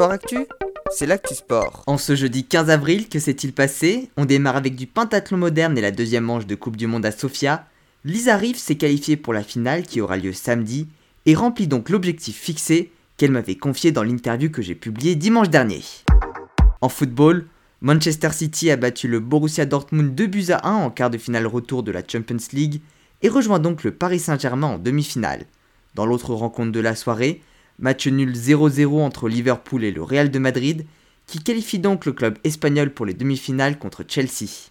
Sport Actu, c'est l'actu sport. En ce jeudi 15 avril, que s'est-il passé? On démarre avec du pentathlon moderne et la deuxième manche de Coupe du Monde à Sofia. Lisa Riff s'est qualifiée pour la finale qui aura lieu samedi et remplit donc l'objectif fixé qu'elle m'avait confié dans l'interview que j'ai publiée dimanche dernier. En football, Manchester City a battu le Borussia Dortmund 2 buts à 1 en quart de finale retour de la Champions League et rejoint donc le Paris Saint-Germain en demi-finale. Dans l'autre rencontre de la soirée, match nul 0-0 entre Liverpool et le Real de Madrid, qui qualifie donc le club espagnol pour les demi-finales contre Chelsea.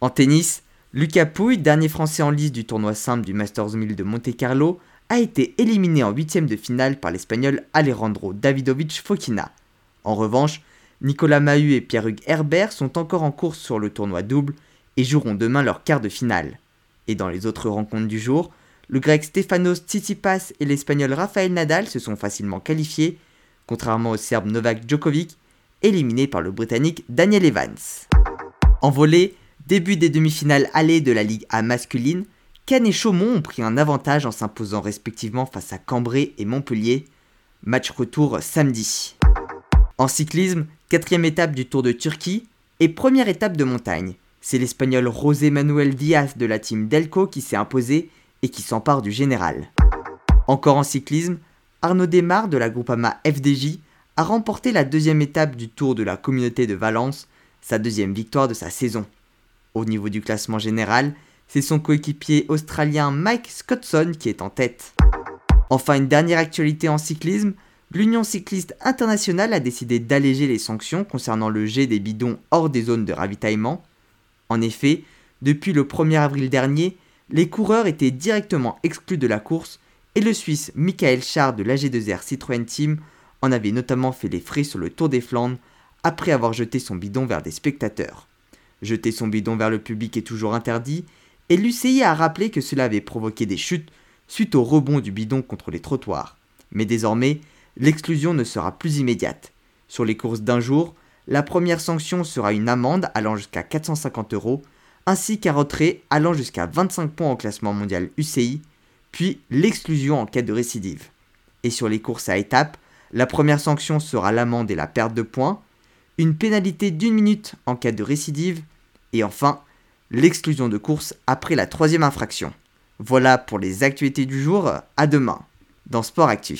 En tennis, Lucas Pouille, dernier français en lice du tournoi simple du Masters 1000 de Monte Carlo, a été éliminé en huitième de finale par l'espagnol Alejandro Davidovich Fokina. En revanche, Nicolas Mahut et Pierre-Hugues Herbert sont encore en course sur le tournoi double et joueront demain leur quart de finale. Et dans les autres rencontres du jour, le grec Stefanos Tsitsipas et l'espagnol Rafael Nadal se sont facilement qualifiés, contrairement au serbe Novak Djokovic, éliminé par le britannique Daniel Evans. En volée, début des demi-finales allées de la Ligue A masculine, Cannes et Chaumont ont pris un avantage en s'imposant respectivement face à Cambrai et Montpellier. Match retour samedi. En cyclisme, quatrième étape du Tour de Turquie et première étape de montagne. C'est l'espagnol José Manuel Diaz de la team Delco qui s'est imposé et qui s'empare du général. Encore en cyclisme, Arnaud Desmar de la Groupama FDJ a remporté la deuxième étape du Tour de la communauté de Valence, sa deuxième victoire de sa saison. Au niveau du classement général, c'est son coéquipier australien Mike Scottson qui est en tête. Enfin, une dernière actualité en cyclisme, l'Union cycliste internationale a décidé d'alléger les sanctions concernant le jet des bidons hors des zones de ravitaillement. En effet, depuis le 1er avril dernier, les coureurs étaient directement exclus de la course et le Suisse Michael Char de l'AG2R Citroën Team en avait notamment fait les frais sur le Tour des Flandres après avoir jeté son bidon vers des spectateurs. Jeter son bidon vers le public est toujours interdit et l'UCI a rappelé que cela avait provoqué des chutes suite au rebond du bidon contre les trottoirs. Mais désormais, l'exclusion ne sera plus immédiate. Sur les courses d'un jour, la première sanction sera une amende allant jusqu'à 450 euros ainsi qu'un retrait allant jusqu'à 25 points au classement mondial UCI, puis l'exclusion en cas de récidive. Et sur les courses à étapes, la première sanction sera l'amende et la perte de points, une pénalité d'une minute en cas de récidive, et enfin l'exclusion de course après la troisième infraction. Voilà pour les actualités du jour, à demain dans Sport Actu.